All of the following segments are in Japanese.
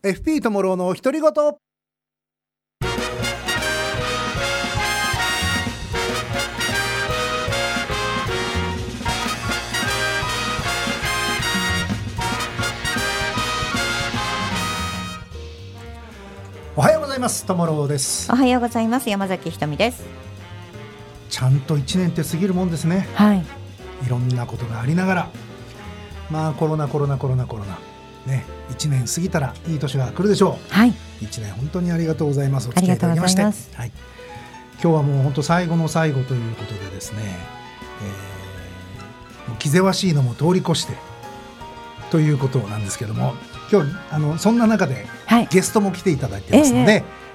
FP ともろうの独り言。おはようございます。ともろうです。おはようございます。山崎ひとみです。ちゃんと一年って過ぎるもんですね。はい。いろんなことがありながら。まあコロナコロナコロナコロナね一年過ぎたらいい年が来るでしょう。はい。一年本当にありがとうございます。お付き合いいただきまして。はい、今日はもう本当最後の最後ということでですね、えー、気ぜわしいのも通り越してということなんですけども今日あのそんな中ではい。ゲストも来ていただいてますので、ええ。えー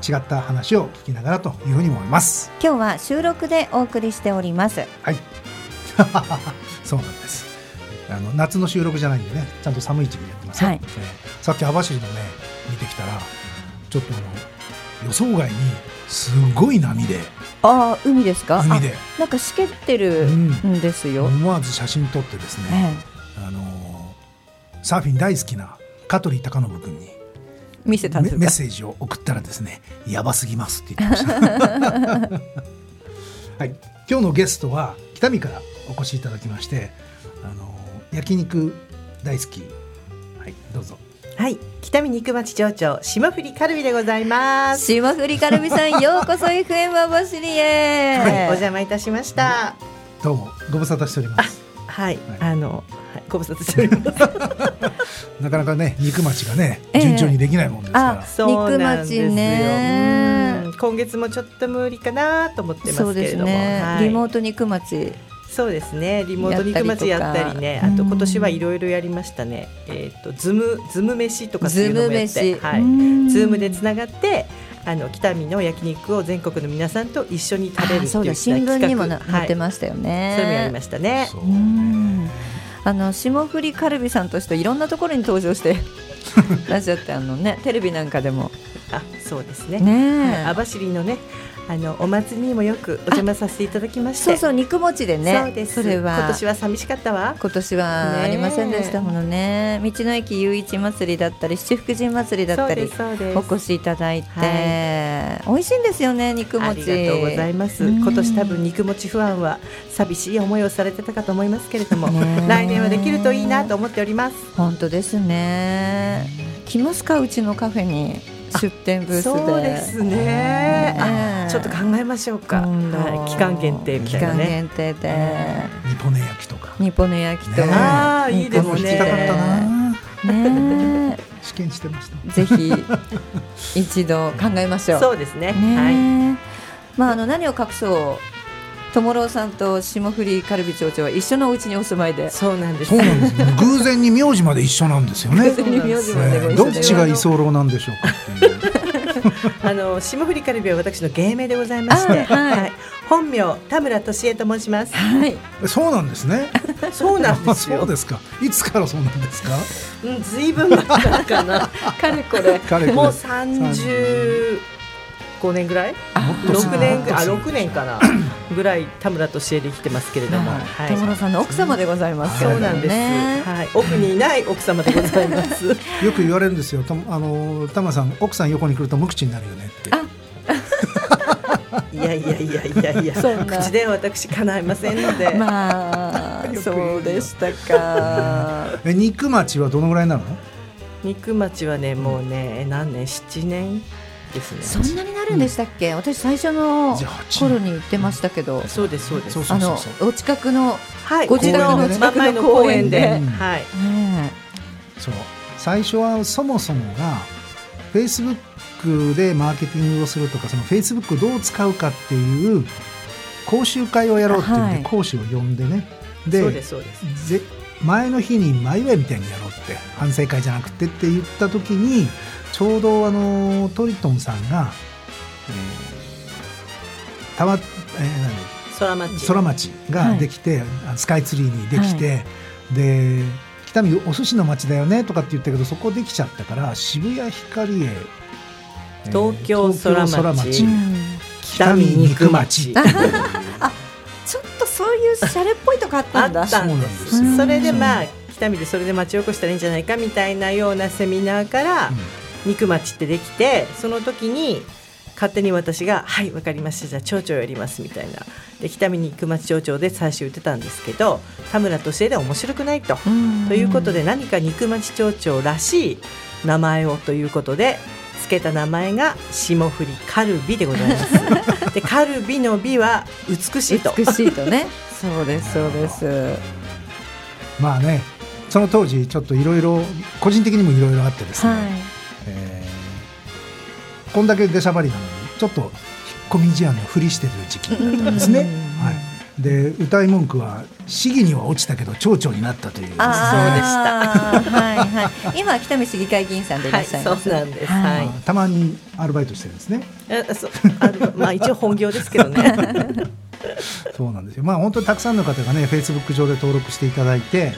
違った話を聞きながらというふうに思います。今日は収録でお送りしております。はい。そうなんですあの夏の収録じゃないんでねちゃんと寒い時期にやってますよ、はい。えーさっき網走のね見てきたらちょっとあの予想外にすごい波で。ああ海ですか？海で。あなんかしけってるんですよ、思わず写真撮ってですね、えあのサーフィン大好きな香取孝信君にえ見せたんメですか？メッセージを送ったらですねやばすぎますって言ってました。はい。今日のゲストは北見からお越しいただきまして焼肉大好き。はいどうぞ。はい、北見肉町町長霜降りカルビでございます。霜降りカルビさんようこそ FM 網走へ、はい、お邪魔いたしました。どうもご無沙汰しております。はい、はい。あの、はい、ご無沙汰しております。なかなかね肉町がねええ。順調にできないもんですから、あそうなんですよ。肉町ね。うん。今月もちょっと無理かなと思ってますけれども、ね、はい。リモート肉町そうですね、リモート肉町やったりね、やったりとか。あと今年はいろいろやりましたね。えっ、とズムズム飯とかっていズうのムもやって、飯、はい、うん。ズームでつながって。あの北見の焼肉を全国の皆さんと一緒に食べるっていう新聞にも載ってましたよね、はい、それもやりましたね。あの霜降りカルビさんとしていろんなところに登場してらっしゃってあのねテレビなんかでも。あ、そうですね。ねえ、はい。網走のね、あのお祭りにもよくお邪魔させていただきまして。そうそう肉餅でねそうです。それは今年は寂しかったわ。今年はありませんでしたものね道の駅雄一祭りだったり七福神祭りだったり。お越しいただいて、は美味しいんですよね肉あ餅りがとうございます。うん今年多分肉餅ファンは寂しい思いをされてたかと思いますけれども、来年はできるといいなと思っております。本当ですね来ますかうちのカフェに 出店ブースで。そうですね。ちょっと考えましょうか。はい、期間限定みたいな期間ね。限定で。ニポネ焼きとか。日本の焼きと、ねあーいいですね。僕も聞きたかったな。ね試験してました。えぜひ一度考えましょう。そうですね。ねはい。えまああの何を隠そう友郎さんと霜降りカルビ町長は一緒のお家にお住まいで。そうなんです。そうなんですよ偶然に名字まで一緒なんですよね偶然に名字までどっちが居候なんでしょうかっていう あの霜降りカルビは私の芸名でございまして、あはいはい、本名田村俊恵と申します。はい。えそうなんですねそうなんですよそう。ですかいつからそうなんですか？うん、ずいぶん前からかな。かれこれ。彼これもう三十五年ぐらい？六年ぐあ六年かなぐらい田村俊恵で生きてますけれども、はい。友郎さんの奥様でございますけれどもそうなんです。ね。はい。奥にいない奥様でございます。よく言われるんですよとあのタマさん奥さん横に来ると無口になるよねってあいやいやいやいやいや。そんな口では私叶いませんので。まあ そうでしたか。え肉町はどのぐらいなの？肉町はねもうね何年？七年？ですね。そんなになるんでしたっけ？私最初の頃に行ってましたけど、そうですそうです。あのお近くのはい。ご自宅の近くの公園で、公園ではい。ねそう最初はそもそもがフェイスブックでマーケティングをするとかそのフェイスブックをどう使うかっていう講習会をやろうっていうんはいで講師を呼んでねそうですそうです。ぜ前の日に前祝いみたいにやろうって反省会じゃなくてって言った時にちょうどあのトリトンさんが、えーたま、えー空町。何空町ができて、あスカイツリーにできて、で北見お寿司の町だよねとかって言ったけどそこできちゃったから渋谷ヒカリエ、えー東京空町。東京うん。北見肉町。ちょっとそういうシャレっぽいとこあったんだ。あったんでそうなんですそれでまあ北見でそれで町おこしたらいいんじゃないかみたいなようなセミナーから肉町ってできてその時に勝手に私が「はいわかりました。じゃあ町長やります」みたいな。で北見肉町町長で最初言ってたんですけど田村俊恵では面白くないと。ということで何か肉町町長らしい名前をということで付けた名前が霜降りカルビでございます。でカルビの美は美しいと。美しいとね。そうですそうです。まあねその当時ちょっといろいろ個人的にもいろいろあってですね、はい。えーこんだけ出しゃばりなのにちょっと引っ込み思案のふりしてる時期だったんですね。はい、で歌い文句は市議には落ちたけど町長になったというですねあーはいはい今北見市議会議員さんでいらはい、っしゃいます、そうなんです。はいはい。たまにアルバイトしてるんですね。まあ一応本業ですけどね。そうなんですよ。まあ本当にたくさんの方がね、フェイスブック上で登録していただいて、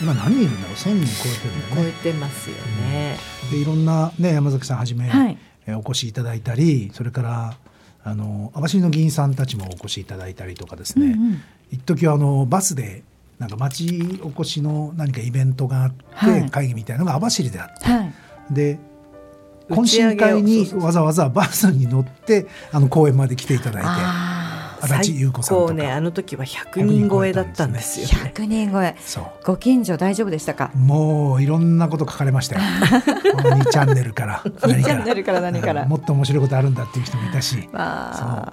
今何人いるんだろう、1000人超えてるんだ超よね。えてますよね。でいろんなね山崎さんはじめ、はいえーお越しいただいたり、それからあの網走の議員さんたちもお越しいただいたりとかですね。うんうん。一時はあのバスでなんか町おこしの何かイベントがあって、はい。会議みたいなのが網走であって、はい。で懇親会にわざわざバスに乗ってあの公園まで来ていただいて。あ足立優子さんねあの時は100人超えだったんですよーね。100人超え。そう。ご近所大丈夫でしたか？もういろんなこと書かれましたよ。この2 チャンネルから。何チャンネルから何から。もっと面白いことあるんだっていう人もいたし。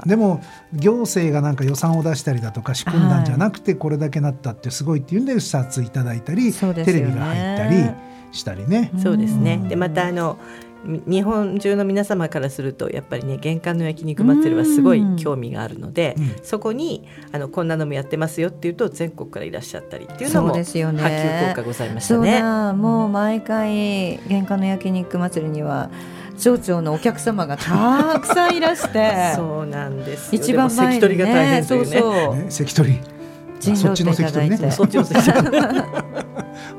でも行政がなんか予算を出したりだとか仕組んだんじゃなくてこれだけなったってすごいっていうんで視察いただいたり、そうですよね。テレビが入ったりしたりね。そうですね。うん。でまたあのみ日本中の皆様からするとやっぱりね玄関の焼肉祭りはすごい興味があるので、うん。そこにあのこんなのもやってますよっていうと全国からいらっしゃったりっていうのもそう波ですよね。及効果ございましたそうね。だもう毎回玄関の焼肉祭りには町長のお客様がたくさんいらして。そうなんですよ。一番前にでも関取りが大変というね。そうそう。ね関取。陣そっちの関取ね。そっちの関取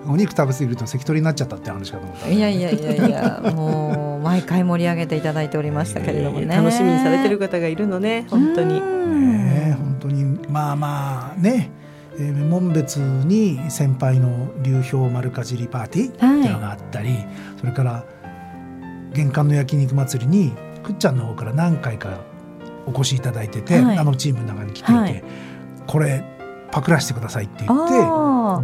お肉食べ過ぎると関取になっちゃったって話かと思ったいやいやいやいや もう毎回盛り上げていただいておりましたけれどもね。楽しみにされてる方がいるのね本当に。ねえ本当に。まあまあね、えー門別に先輩の流氷丸かじりパーティーっていうのがあったり、それから玄関の焼肉祭りにくっちゃんの方から何回かお越しいただいてて、はい。あのチームの中に来ていて、はい。これパクらせてくださいって言って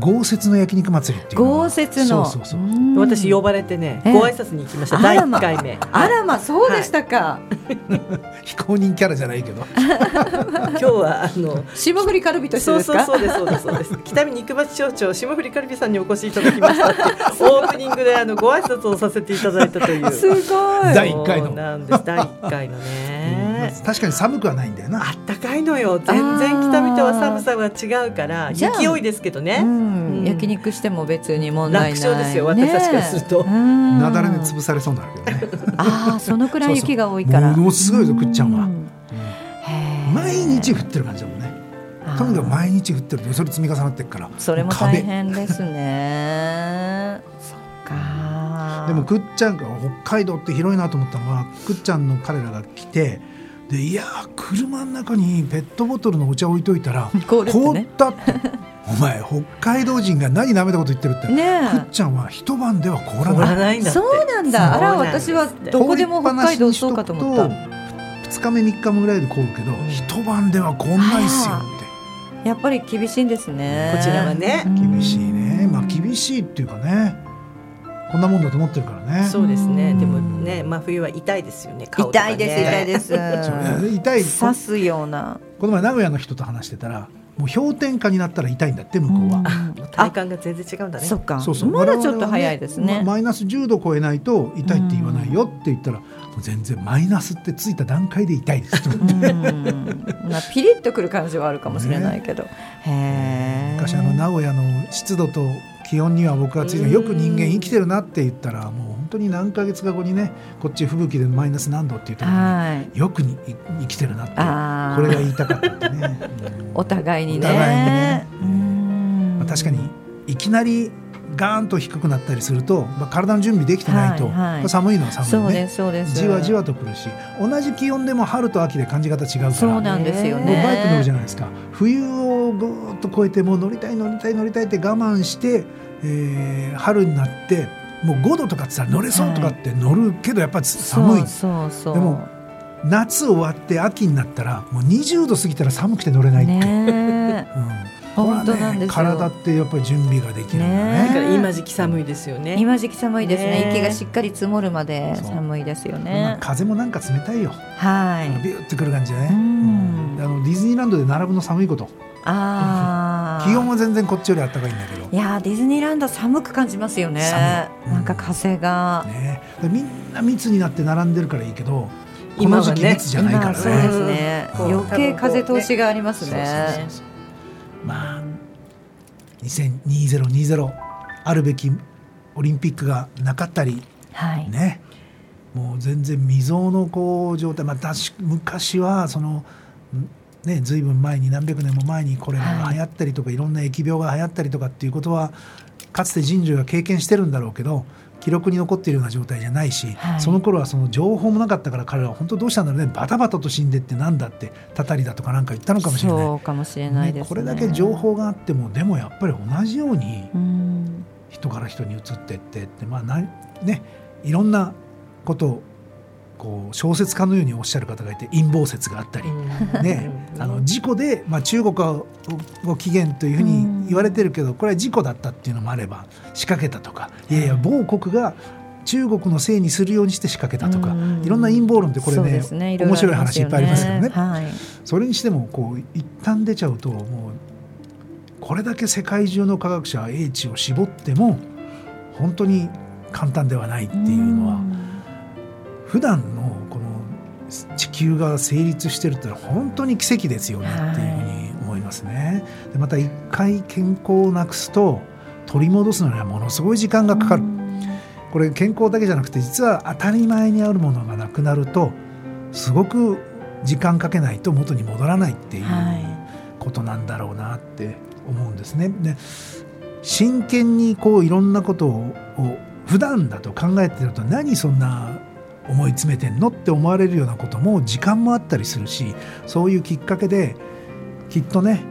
豪雪の焼肉祭りっていう豪雪の。そうそうそう。うん。私呼ばれてね、ええ。ご挨拶に行きました。第あらま。1回目。あらまそうでしたか、非公認キャラじゃないけど。今日はあの霜降りカルビとしてそうですか？そうそうですそうですそうです。北見肉町町長霜降りカルビさんにお越しいただきました オープニングであのご挨拶をさせていただいたという。すごい。第一回の。そうなんです。第1回のね確かに寒くはないんだよな。あったかいのよ。全然北見とは寒さが違うから勢いですけどね、うん。うん。焼肉しても別に問題ない楽勝ですよ私たちからすると。ね。うん。雪崩に潰されそうになるけどね。ああそのくらい雪が多いから。ものすごいぞくっちゃんは、ううん。毎日降ってる感じだもんね。とにかく毎日降ってる。とそれ積み重なってるから。それも壁。大変ですね。そっか。でもくっちゃんが北海道って広いなと思ったのはくっちゃんの彼らが来てでいやー車の中にペットボトルのお茶置いといたら 凍るったって。お前北海道人が何舐めたこと言ってるって、ねくっちゃんは一晩では凍ら凍ない。らないんだって。そうなんだ。あら私はどこでも北海道そうかと思った。2日目3日目ぐらいで凍るけど、一晩では凍んないっすよって。やっぱり厳しいんですね。こちらはね。厳しいね。まあ厳しいっていうかねこんなもんだと思ってるからね。そうですね。うん。でもね真冬は痛いですよねね。痛いです痛いです。痛い 刺すような。この前名古屋の人と話してたらもう氷点下になったら痛いんだって向こうは、体感が全然違うんだね。そっか。そうそう。まだちょっと早いですね。我々はまマイナス10度超えないと痛いって言わないよって言ったら、もう全然マイナスってついた段階で痛いですとうん。まあピリッとくる感じはあるかもしれないけど、へえ昔あの名古屋の湿度と気温には僕はついてよく人間生きてるなって言ったらもう本当に何ヶ月か後にねこっち吹雪でマイナス何度って言った時にはい。よくに生きてるなってこれが言いたかったってね、うん。お互いにね。お互いにね。うん。まあ、確かにいきなりガーンと低くなったりすると、まあ、体の準備できてないと、はいはい。まあ寒いのは寒いね。すそうです。じわじわとくるし同じ気温でも春と秋で感じ方違うから。そうなんですよもうねバイク乗るじゃないですか。冬をぐーっと越えてもう乗りたい乗りたい乗りたいって我慢してえー、春になってもう5度とかってさ乗れそうとかって乗るけどやっぱり寒い、そうそうでも夏終わって秋になったらもう20度過ぎたら寒くて乗れないって、ねうん、本当なんですよ。体ってやっぱり準備ができるんだね。だから今時期寒いですよね。今時期寒いですね。雪がしっかり積もるまで寒いですよね、まあ、風もなんか冷たいよ。はい。ビューってくる感じでね、うん、あのディズニーランドで並ぶの寒いこと。あ気温は全然こっちより暖かいんだけど。いやディズニーランド寒く感じますよね、うん、なんか風が、ね、みんな密になって並んでるからいいけどこの時期密じゃないからね、そうですね、余計風通しがありますねまあ2020あるべきオリンピックがなかったり、はい、ね。もう全然未曾有のこう状態、まあ、昔はそのね、ずいぶん前に何百年も前にこれが流行ったりとか、はい、いろんな疫病が流行ったりとかっていうことはかつて人類が経験してるんだろうけど記録に残っているような状態じゃないし、はい、その頃はその情報もなかったから彼らは本当どうしたんだろうねバタバタと死んでってなんだってたたりだとかなんか言ったのかもしれない。そうかもしれないです、ね、これだけ情報があってもでもやっぱり同じように人から人に移ってってってまあなねいろんなことをこう小説家のようにおっしゃる方がいて陰謀説があったり、ね、あの事故で、まあ、中国を起源というふうに言われてるけどこれは事故だったっていうのもあれば仕掛けたとかいやいや某国が中国のせいにするようにして仕掛けたとかいろんな陰謀論ってこれね、ね、面白い話いっぱいありますけどね、はい、それにしてもこう一旦出ちゃうともうこれだけ世界中の科学者は英知を絞っても本当に簡単ではないっていうのは。普段のこの地球が成立してるってのは本当に奇跡ですよねっていうふうに思いますね。でまた一回健康をなくすと取り戻すのにはものすごい時間がかかる。これ健康だけじゃなくて実は当たり前にあるものがなくなるとすごく時間かけないと元に戻らないっていうことなんだろうなって思うんですね。で真剣にこういろんなことを普段だと考えてると何そんな思い詰めてんのって思われるようなことも時間もあったりするしそういうきっかけできっとね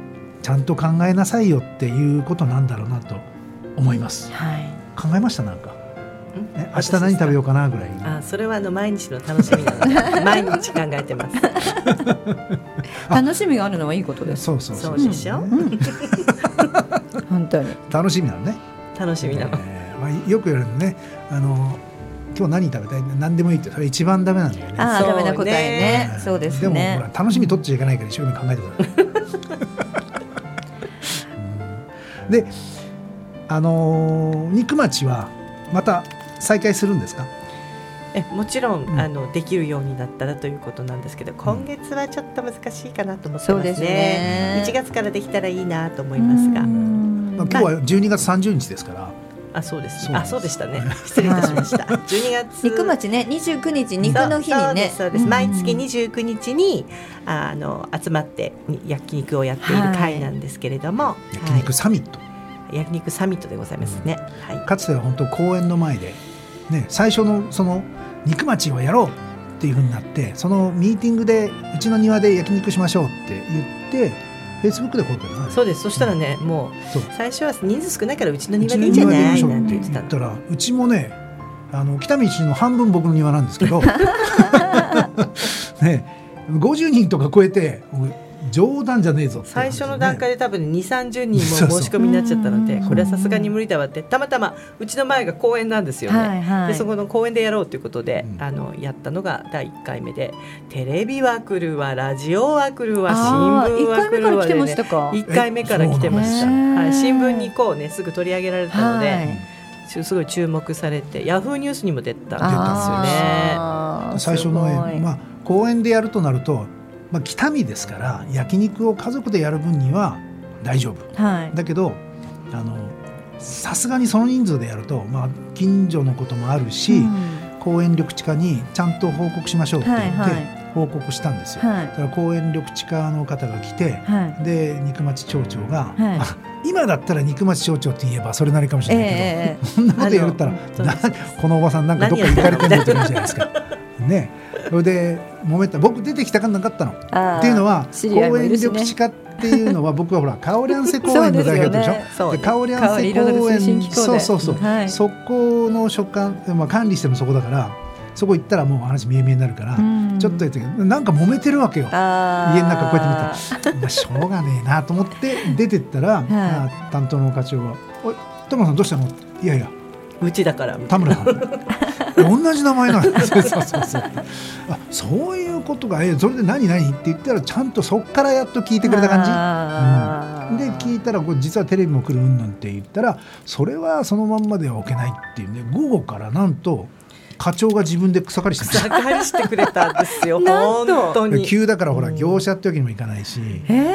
ちゃんと考えなさいよっていうことなんだろうなと思います。はい、考えました？なんか。え明日何食べようかなぐらいあそれはあの毎日の楽しみなので 毎日考えてます。楽しみがあるのはいいことです。そうそうそう。でしょ、うん、本当に。楽しみなのね。楽しみなの、えーまあ、よく言われるねあの今日何食べたい？何でもいいってそれ一番ダメなんだよね。ああダメな答えね。そうですね。でもほら楽しみ取っちゃいけないから一生懸命考えてくださいであのー、肉町はまた再開するんですか？えもちろん、うん、あのできるようになったらということなんですけど今月はちょっと難しいかなと思ってますね,、うん、ね。1月からできたらいいなと思いますが、まあ、今日は12月30日ですから、あそうです。あそうでしたね。失礼いたしました。12月肉町ね29日肉の日にね。そうです。毎月29日にあの集まって焼肉をやっている会なんですけれども、焼肉サミット。焼肉サミットでございますね。はい。かつては本当公園の前でね最初のその肉町をやろうっていうふうになってそのミーティングでうちの庭で焼肉しましょうって言って。フェイスブックで声かけたそうです。そしたらね、うん、もう最初は人数少ないからうちの庭でいいんじゃない？なんて言ってたらうちもねあの北道の半分僕の庭なんですけど。ね。50人とか超えて冗談じゃねえぞ、ね、最初の段階で多分2 3 0人も 申し込みになっちゃったのでこれはさすがに無理だわって。たまたまうちの前が公園なんですよね、はいはい、でそこの公園でやろうということで、うん、あのやったのが第1回目でテレビは来るわラジオは来るわ新聞は来るわで、ね、1回目から来てました、はい、新聞にこうね。すぐ取り上げられたので、はい。すごい注目されてヤフーニュースにも出たんですよね。最初の、まあ、公園でやるとなるとまあ、北見ですから焼肉を家族でやる分には大丈夫、はい、だけどあのさすがにその人数でやると、まあ、近所のこともあるし、うん、公園緑地課にちゃんと報告しましょうって言って、はいはい、報告したんですよ。はい、だから公園緑地課の方が来て、はい、で肉町町長が、はい、今だったら肉町町長って言えばそれなりかもしれないけど、えー、そんなこと言ったらこのおばさんなんかどっか行かれてるのって言うじゃないですか。ね。それで揉めた。僕出てきたかなかったの。っていうのは、公園緑地課っていうのは僕はほら カオリャンセ公園の代表でしょ？カオリャンセ公園そうそうそう、はい、そこの所管まあ管理してもそこだから。そこ行ったらもう話見え見えになるから、ちょっと言ってなんか揉めてるわけよ。家の中こうやって見たらしょうがねえなと思って出てったら、はい、担当の課長が「おい田村さんどうしたの?」いやいや。うちだから田村さん。同じ名前なんですそうそうそう。あそういうことがえそれで何何って言ったらちゃんとそっからやっと聞いてくれた感じ、うん、で聞いたらこれ実はテレビも来るうんなんて言ったらそれはそのまんまでは置けないっていうね午後からなんと課長が自分で草刈りして草刈りしてくれたんですよ。本当に。急だからほら業者ってわけにもいかないし、えね、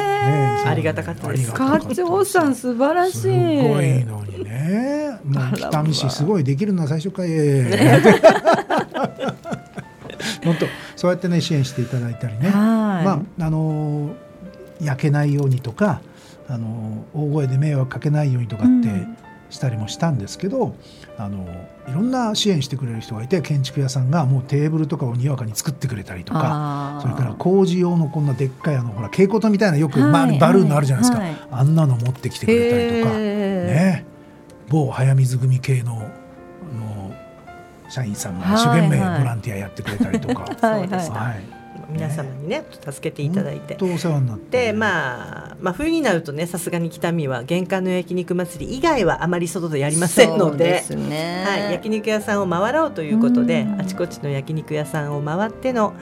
ありがたかったです。課長さん素晴らしい。すごいのにね。もう北見市すごいできるのは最初から。本当そうやってね支援していただいたりね。まああの焼けないようにとかあの大声で迷惑かけないようにとかって、うんしたりもしたんですけどあのいろんな支援してくれる人がいて建築屋さんがもうテーブルとかをにわかに作ってくれたりとかそれから工事用のこんなでっかいあのほら蛍光灯みたいなよく、まあ、バルーンのあるじゃないですか、はい、あんなの持ってきてくれたりとか、ね、某早水組系のの社員さんが一生懸命ボランティアやってくれたりとか。はいはい、はい皆様にね助けていただいて、お世話になってで、まあ、まあ冬になるとねさすがに北見は玄関の焼肉祭り以外はあまり外でやりませんので。で、ね、はい、焼肉屋さんを回ろうということであちこちの焼肉屋さんを回っての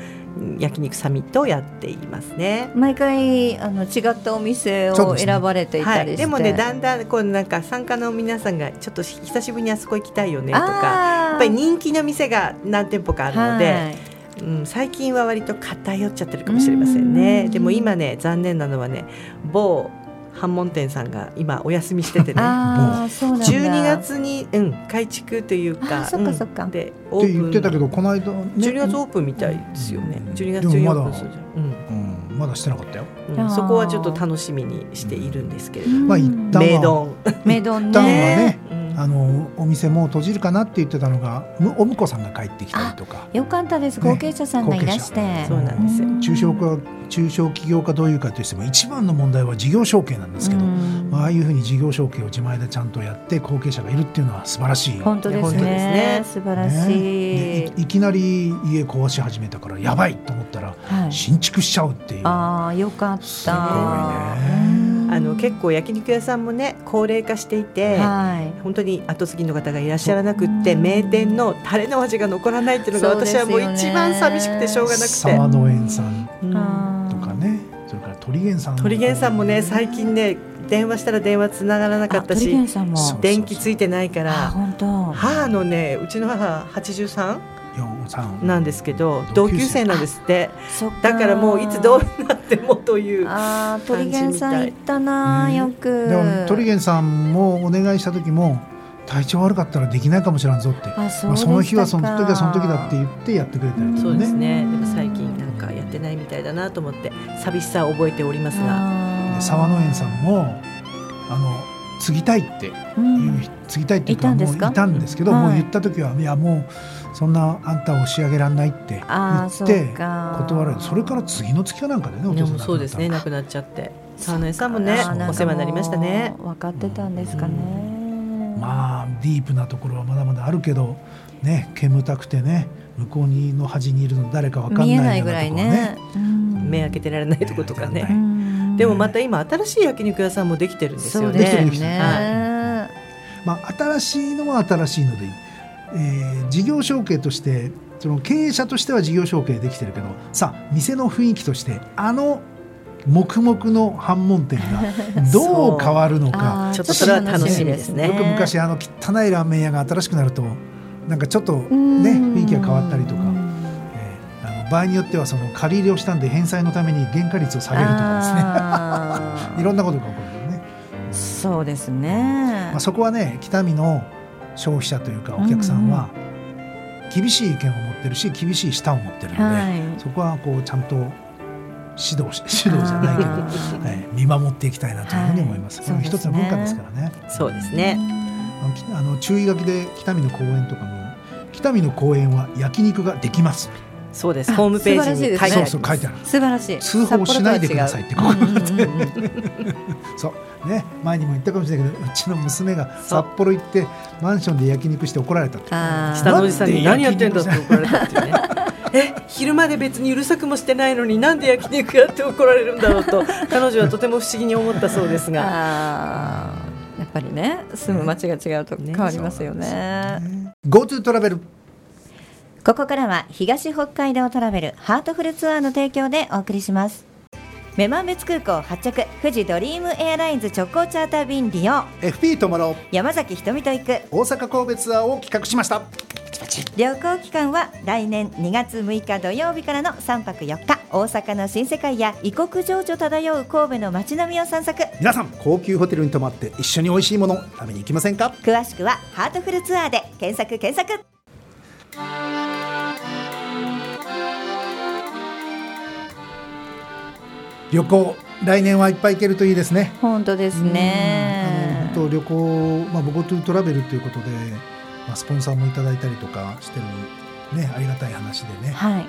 焼肉サミットをやっていますね。毎回あの違ったお店を選ばれていたり、ねはい、でもねだんだんこうなんか参加の皆さんがちょっと久しぶりにあそこ行きたいよねとかやっぱり人気の店が何店舗かあるので。はいうん、最近は割と偏っちゃってるかもしれませんね。でも今ね残念なのはね某反門店さんが今お休みしててね。12月に、うん、改築というかそっかそっか、うん、でオープンって言ってたけどこの間、ね、12月オープンみたいですよね、うん、12月中にオープンするじゃん、うん、まだしてなかったよ、うん、そこはちょっと楽しみにしているんですけれども、まあ一旦は。メドン。メドンねあのお店も閉じるかなって言ってたのがお婿さんが帰ってきたりとか。よかったです。後継者さんがいらして、ね、そうなんですよ。中小化中小企業家どういうかとしても一番の問題は事業承継なんですけど、まあ、ああいうふうに事業承継を自前でちゃんとやって後継者がいるっていうのは素晴らしい。本当ですね。ね。素晴らしい、ね、いきなり家壊し始めたからやばいと思ったら、新築しちゃうっていう。ああよかった。すごいねあの結構焼肉屋さんもね高齢化していて、はい、本当に後継ぎの方がいらっしゃらなくって名店のタレの味が残らないっていうのが私はもう一番寂しくてしょうがなくて。沢野園さんとかね。それから鳥源さん鳥源さんもね最近ね電話したら電話つながらなかったし電気ついてないから。母のねうちの母83なんですけど同級生なんですって。だからもういつどうなってもというあ鳥源さん行ったな、よく。でも鳥源さんもお願いした時も体調悪かったらできないかもしれんぞって。あそ,、まあ、その日はその時はその時だって言ってやってくれたりとか。ね、そうですね。でも最近なんかやってないみたいだなと思って寂しさを覚えておりますが。沢野園さんもあの継ぎたいっていう、うん、継ぎたいっていうかもういたんですけど、もう言った時はい。やもうそんなあんたを押し上げられないって言って断られそれから次の月かなんかでねお父さんそうですね亡くなっちゃって。沢野さんもねお世話になりましたね。分かってたんですかね、うん、まあディープなところはまだまだあるけどね煙たくてね向こうにの端にいるの誰か分かんないようなところね。ね、うん、目開けてられないとことかねでもまた今新しい焼肉屋さんもできてるんですよね。できてるね、はい、まあ新しいのは新しいのでえー、事業承継としてその経営者としては事業承継できてるけどさあ店の雰囲気としてあの黙々の反問店が どう変わるのか。ちょっとそれは楽しみですね。よく昔あの汚いラーメン屋が新しくなるとなんかちょっとね雰囲気が変わったりとか、場合によってはその借り入れをしたんで返済のために原価率を下げるとかですね いろんなことが起こるよね。そうですね、まあ、そこはね北見の消費者というかお客さんは厳しい意見を持ってるし厳しい舌を持ってるので、はい、そこはこうちゃんと指導指導じゃないけど、はい、見守っていきたいなというふうに思います。はい、これ一つの文化ですからね。そうですね。あの注意書きで北見の公園とかも北見の公園は焼肉ができます。そうです。ホームページに書いてあそうそう書いてある。素晴らしい。通報しないでくださいって そう。ね。前にも言ったかもしれないけどうちの娘が札幌行ってマンションで焼肉して怒られた下のおじさんに何やってんだって怒られたっていうね。え？昼まで別にうるさくもしてないのになんで焼肉やって怒られるんだろうと彼女はとても不思議に思ったそうですが。やっぱりね住む町が違うと変わりますよね。GoTo トラベルここからは東北海道トラベルハートフルツアーの提供でお送りします。女満別空港発着富士ドリームエアラインズ直行チャーター便利用。FP ともろ山崎ひとみと行く。大阪神戸ツアーを企画しました。旅行期間は来年2月6日土曜日からの3泊4日。大阪の新世界や異国情緒漂う神戸の街並みを散策。皆さん高級ホテルに泊まって一緒に美味しいもの食べに行きませんか？詳しくはハートフルツアーで検索検索旅行来年はいっぱい行けるといいですね。本当ですね。本当旅行、まあ、僕 GoTo トラベルということで、まあ、スポンサーもいただいたりとかしてるねありがたい話でね、はい。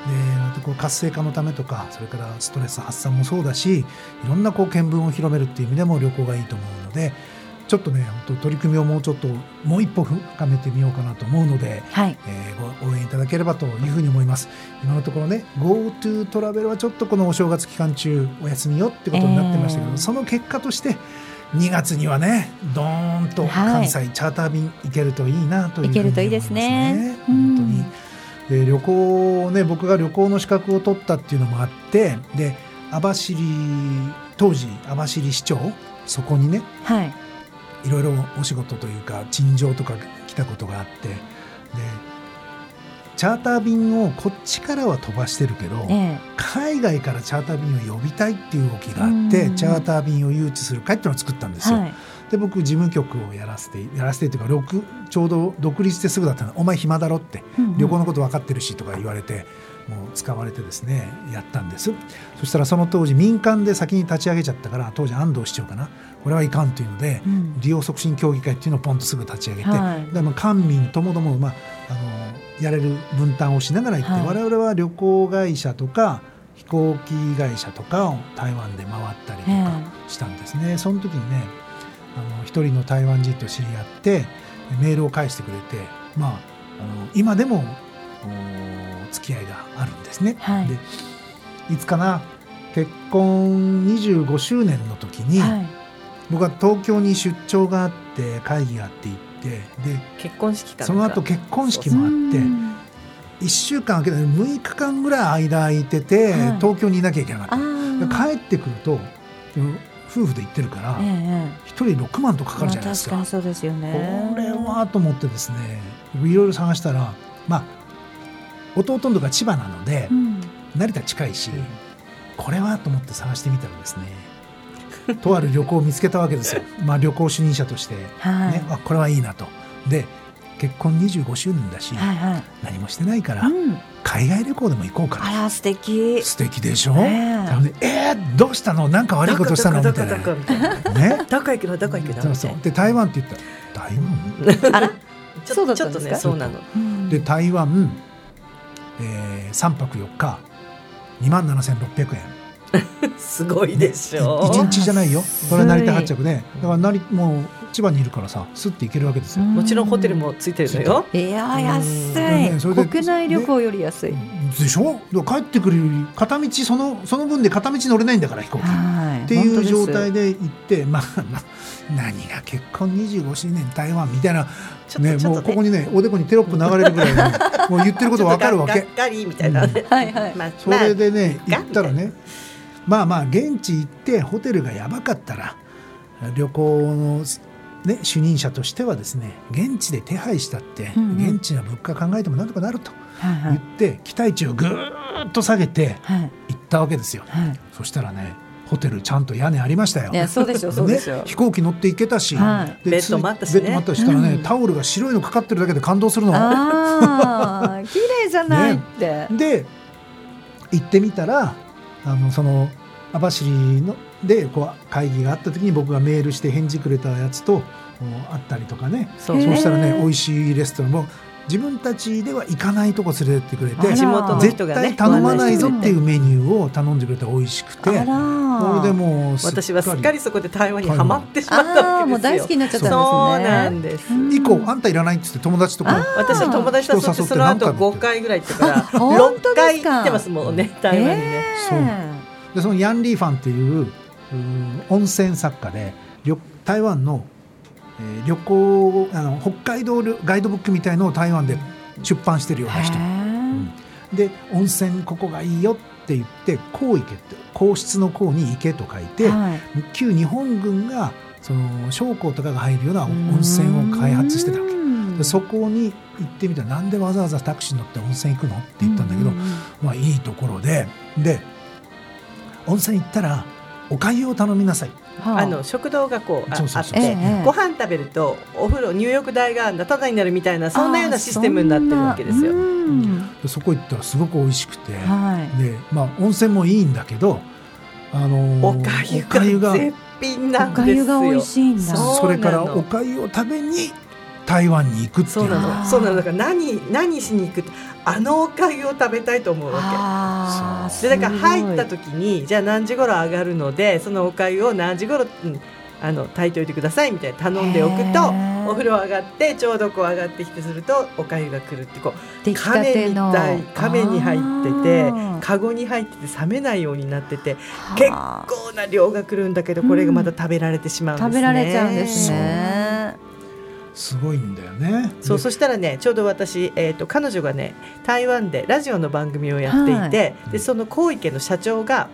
でこう活性化のためとかそれからストレス発散もそうだしいろんなこう見聞を広めるっていう意味でも旅行がいいと思うのでちょっとね本当取り組みをもうちょっともう一歩深めてみようかなと思うので、はい。えーご応援いただければというふうに思います。今のところね GoTo トラベルはちょっとこのお正月期間中お休みよってことになってましたけど、えーその結果として2月にはねドーンとはい。関西チャーター便行けるといいなというふうに思いますね。行けるといいですね。本当に、で旅行ね僕が旅行の資格を取ったっていうのもあってで網走当時網走市長そこにねはいいろいろお仕事というか陳情とか来たことがあってでチャーター便をこっちからは飛ばしてるけど、え海外からチャーター便を呼びたいっていう動きがあってうん。チャーター便を誘致する会っていうのを作ったんですよ。えはい。で僕事務局をやらせてやらせてっていうか6ちょうど独立してすぐだったの「お前暇だろ」って。うんうん。旅行のこと分かってるしとか言われてもう使われてですねやったんです。そしたらその当時民間で先に立ち上げちゃったから当時安藤市長かな。これはいかんというので、うん。利用促進協議会っていうのをポンとすぐ立ち上げて、はい。でまあ官民ともども、まあ、あのやれる分担をしながら行って、はい我々は旅行会社とか飛行機会社とかを台湾で回ったりとかしたんですね。その時にねあの一人の台湾人と知り合ってメールを返してくれて、まあ、あの今でもお付き合いがあるんですね。はい。でいつかな結婚25周年の時に、はい。僕は東京に出張があって会議があって行ってで結婚式かその後結婚式もあってう。ん。1週間空けて6日間ぐらい間空いてて、はい。東京にいなきゃいけなかあった帰ってくると夫婦で行ってるから、えええ1人6万とかかかるじゃないですか。まあそうですよね。これはと思ってですねいろいろ探したらまあ弟のとこが千葉なので、うん。成田近いしこれはと思って探してみたらですねとある旅行を見つけたわけですよ、まあ、旅行主任者として、ねはい。あこれはいいなと。で結婚25周年だし、はいはい。何もしてないから、うん。海外旅行でも行こうかな。あら素敵。素敵でしょ、ねえ。えー、どうしたの？なんか悪いことしたの？みたいな。ねどこ行くのどこ行くのそうそう。で台湾って言ったら台湾？あら。ちょそうだっちょっとねそうなの。うん。で台湾、えー、3泊4日2万7600円。すごいでしょ一日じゃないよ。これは成田発安着でだから成もう千葉にいるからさすって行けるわけですよ、もちろんホテルもついてるのよ。いやー安い。国内旅行より安いでしょ？帰ってくるより片道そのその分で片道乗れないんだから飛行機。はい。っていう状態でで行ってまあまあ何が結婚25周年台湾みたいなねね。もうここにねおでこにテロップ流れるぐらいの もう言ってることわかるわけ。ががっかりみたいなねはいはいまあそれでね、まあ行ったらねまあまあ現地行ってホテルがやばかったら旅行の、ね、主任者としてはですね現地で手配したって、うんうん現地の物価考えてもなんとかなるとはいはい。言って、期待値をぐーっと下げてはい。行ったわけですよ。はい。そしたらねホテルちゃんと屋根ありましたよ。いやそうでしょうそうでしょうね、飛行機乗って行けたし、はい。でベッドもあったしね。ベッドもあったししたらね、うん。タオルが白いのかかってるだけで感動するの。ああ 綺麗じゃないって。で行ってみたらあのその網走のでこう会議があった時に僕がメールして返事くれたやつとこう会ったりとかね。そうしたらね美味しいレストランも自分たちでは行かないとこ連れてってくれて地元の絶人がね。対頼まないぞっていうメニューを頼んでくれて美味しくて。これでもう私はすっかりそこで台湾にはまってしまったわけですよ。あーもう大好きになっちゃったんですね。そうなんです。以降あんたいらないって言って友達とか。私は友達と誘ってその後5回ぐらい行ってから 本当6回行ってますもんね台湾にね。そう。でそのヤン・リーファンっていううん温泉作家で旅台湾の、えー旅行あの北海道旅ガイドブックみたいのを台湾で出版してるような人、うんで温泉ここがいいよって言って皇池って。皇室の皇に池と書いて、はい。旧日本軍がその将校とかが入るような温泉を開発してたわけ。うん。でそこに行ってみたらなんでわざわざタクシー乗って温泉行くのって言ったんだけど、まあいいところで。で温泉行ったらお粥を頼みなさい。はあ。の食堂がこうあそうそうそうあって、ええご飯食べるとお風呂入浴代がタダになるみたいなそんなようなシステムになってるわけですよ。そこ行ったらすごく美味しくて、でまあ温泉もいいんだけどあのーおかゆお粥がが絶品なおかんですよ。ゆが美味しいんだ。そうそれからお粥を食べに台湾に行くってそないう。うのがの。そうなの。だから何何しに行くってあのおかゆを食べたいと思うわけ。でだから入ったす時にじゃあ何時頃上がるのでそのおかゆを何時頃、うんあの炊いておいてくださいみたいな頼んでおくとお風呂上がってちょうどこう上がってきてするとおかゆが来るってこう亀みたい亀に入っててあーカゴに入ってて冷めないようになってて結構な量が来るんだけどこれがまた食べられてしまうんですね。食べられちゃうんですねすごいんだよね。そうでそしたらねちょうど私、えー、と彼女がね台湾でラジオの番組をやっていて、でその高池の社長が、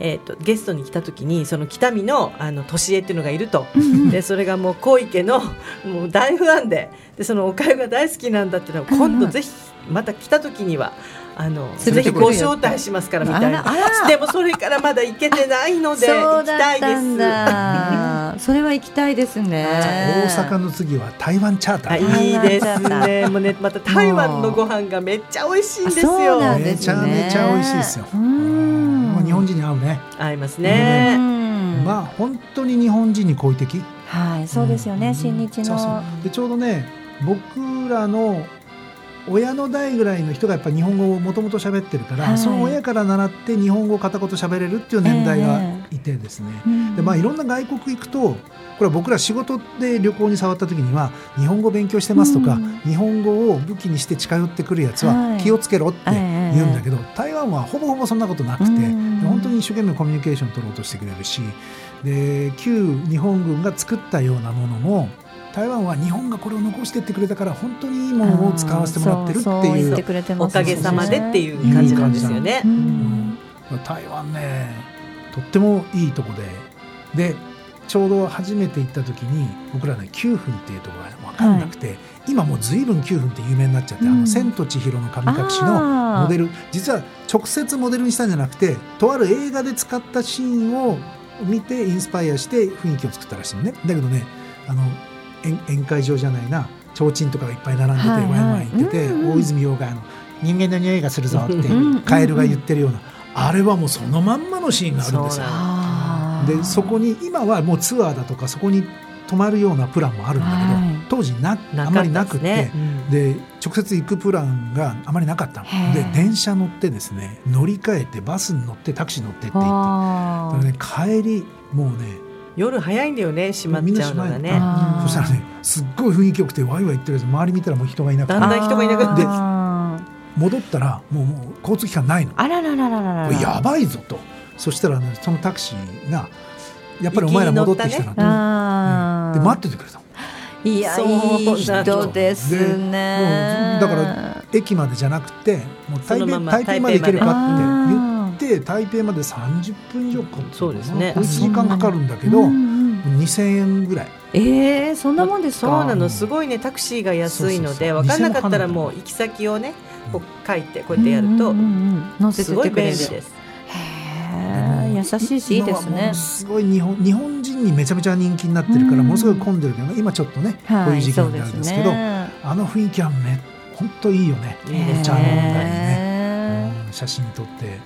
えー、とゲストに来た時にその北見のあの年恵っていうのがいると、でそれがもう高池のもう大ファンででそのおかゆが大好きなんだっていうのを今度ぜひまた来た時には。あの連れてご招待しますからみたいなあらあら でもそれからまだ行けてないので そう行きたいでだったんす。だ それは行きたいですね大阪の次は台湾チャータあー。いいですね。もうねまた台湾のご飯がめっちゃ美味しいんですあそうよ。なんですねめちゃめちゃ美味しいですよ。うんもう日本人に合うね。合いますうね。んまあ本当に日本人に好意的。はいそうですよね、うん新日そうそうのでちょうどね僕らの親の代ぐらいの人がやっぱ日本語をもともと喋ってるから、はい。その親から習って日本語を片言喋れるっていう年代がいてですね、でまあいろんな外国行くとこれは僕ら仕事で旅行に触った時には日本語勉強してますとか、うん。日本語を武器にして近寄ってくるやつははい。気をつけろって言うんだけど、台湾はほぼほぼそんなことなくて、うん。で本当に一生懸命コミュニケーション取ろうとしてくれるしで旧日本軍が作ったようなものも台湾は日本がこれを残してってくれたから本当にいいものを使わせてもらってるってそうそういう言ってくれてます。おかげさまでっていう感じなんですよね。う。うん。台湾ねとってもいいとこで。でちょうど初めて行った時に僕らね9分っていうところが分かんなくて、今もう随分9分って有名になっちゃって「あうん。の千と千尋の神隠し」のモデル。実は直接モデルにしたんじゃなくてとある映画で使ったシーンを見てインスパイアして雰囲気を作ったらしいのね。だけどねあの宴宴会場じゃないな。提灯とかがいっぱい並んでて、はいはい。ワイワイ言ってて、うんうん。大泉洋があの「人間の匂いがするぞ」ってんカエルが言ってるような。あれはもうそのまんまのシーンがあるんですよ。でそこに今はもうツアーだとかそこに泊まるようなプランもあるんだけど、はい。当時なあんまりなくって、ね。で直接行くプランがあまりなかったの。で電車乗ってですね乗り換えてバスに乗ってタクシー乗ってって言って。ね帰りもうね夜早いんだよね閉まっちゃうのがね。そしたらねすっごい雰囲気よくてワイワイ言ってるやつ周り見たらもう人がいなくて。だんだん人がいなくなって戻ったらもうもう交通機関ないの。あららららららやばいぞと。そしたら、ね、そのタクシーがやっぱりお前ら戻ってきたなと、あー。で待っててくれたの。いやそういい人ですね。でもう。だから駅までじゃなくてもう台北まま台北まで行けるかって言あって台北まで30分以上かかるそうですね。1時間かかるんだけーど、うんうん2000円ぐらい。えー、そんなもんでそうなの。すごいねタクシーが安いので分かんなかったらもう行き先をねこう書いてこうやってやるとすごいてってくれる。便利です。優しいしいいですね。すごい日本日本人にめちゃめちゃ人気になってるから、うん。ものすごい混んでるけど今ちょっとね、こういう時期なんであるんですけどね。あの雰囲気はめ本当いいよね。お茶飲んだりね。写真撮って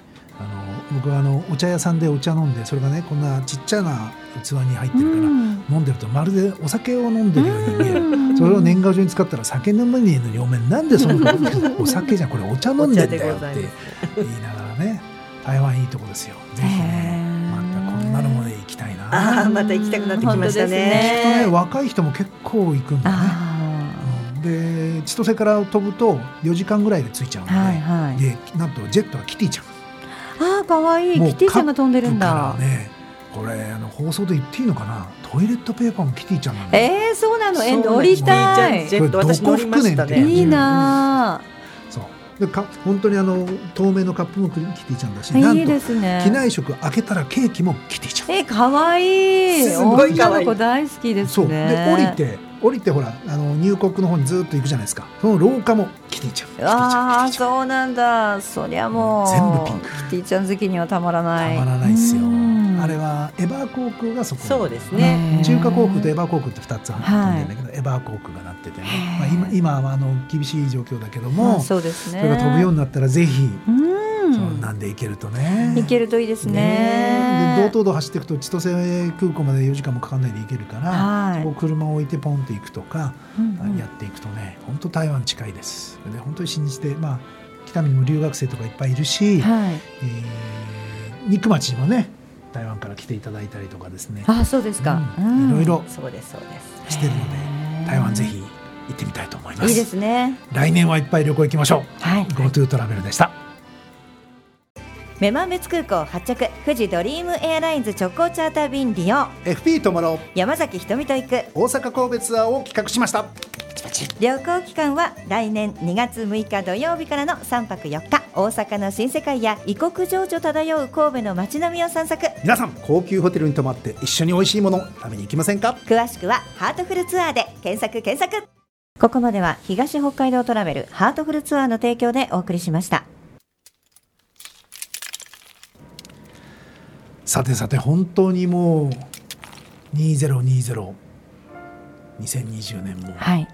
僕はあのお茶屋さんでお茶飲んでそれがねこんなちっちゃな器に入ってるから、飲んでるとまるでお酒を飲んでるように見える、それを年賀状に使ったら酒飲めねえのにお前なんでそんなお酒じゃんこれお茶飲んでんだよって 言いながらね台湾いいとこですよぜひねまたこんなのもね行きたいな。あまた行きたくなってきましたね。ね若い人も結構行くんだね。で千歳から飛ぶと4時間ぐらいで着いちゃうので,、はいはい、でなんとジェットはキティちゃんああかわいいキティちゃんが飛んでるんだ。ねこれあの放送で言っていいのかな？トイレットペーパーもキティちゃんなんだえー、そうなの？え乗りたい。ジェット私乗りましたね。いいな、うん、そう。でか本当にあの透明のカップもキティちゃんだしいいですね。機内食開けたらケーキもキティちゃん。えかわい。いすごい可愛い。子大好きですね。そう。で降りて降りてほらあの入国の方にずっと行くじゃないですか。その廊下もキティちゃんああそうなんだ。そりゃもう全部ピンク。キティちゃん好きにはたまらない。たまらないですよ。あれはエバー航空がそこ。そうですね。中華航空とエバー航空って2つあるんだけど、はい、エバー航空がなっててね、まあ、今今はあの厳しい状況だけども、そうですね。それが飛ぶようになったらぜひそんなん。で行けるとね行けるといいですね。で道東道走っていくと千歳空港まで4時間もかかんないで行けるから、はい、そこ車を置いてポンって行くとか、うんうん、やっていくとね本当台湾近いです。で本当に信じてまあ北見にも留学生とかいっぱいいるし、はい。えー、肉町にもね台湾から来ていただいたりとかですね。あそうですか、うん、いろいろそうですそうです。してるので台湾ぜひ行ってみたいと思います。いいですね。来年はいっぱい旅行行きましょう、はい、GoTo トラベルでした女満別空港発着富士ドリームエアラインズ直行チャーター便利用。FP ともろ山崎ひとみと行く。大阪神戸ツアーを企画しました。旅行期間は来年2月6日土曜日からの3泊4日。大阪の新世界や異国情緒漂う神戸の街並みを散策。皆さん高級ホテルに泊まって一緒に美味しいもの食べに行きませんか？詳しくはハートフルツアーで検索検索。ここまでは東北海道トラベルハートフルツアーの提供でお送りしましたさてさて本当にもう2020 2020年も、はい、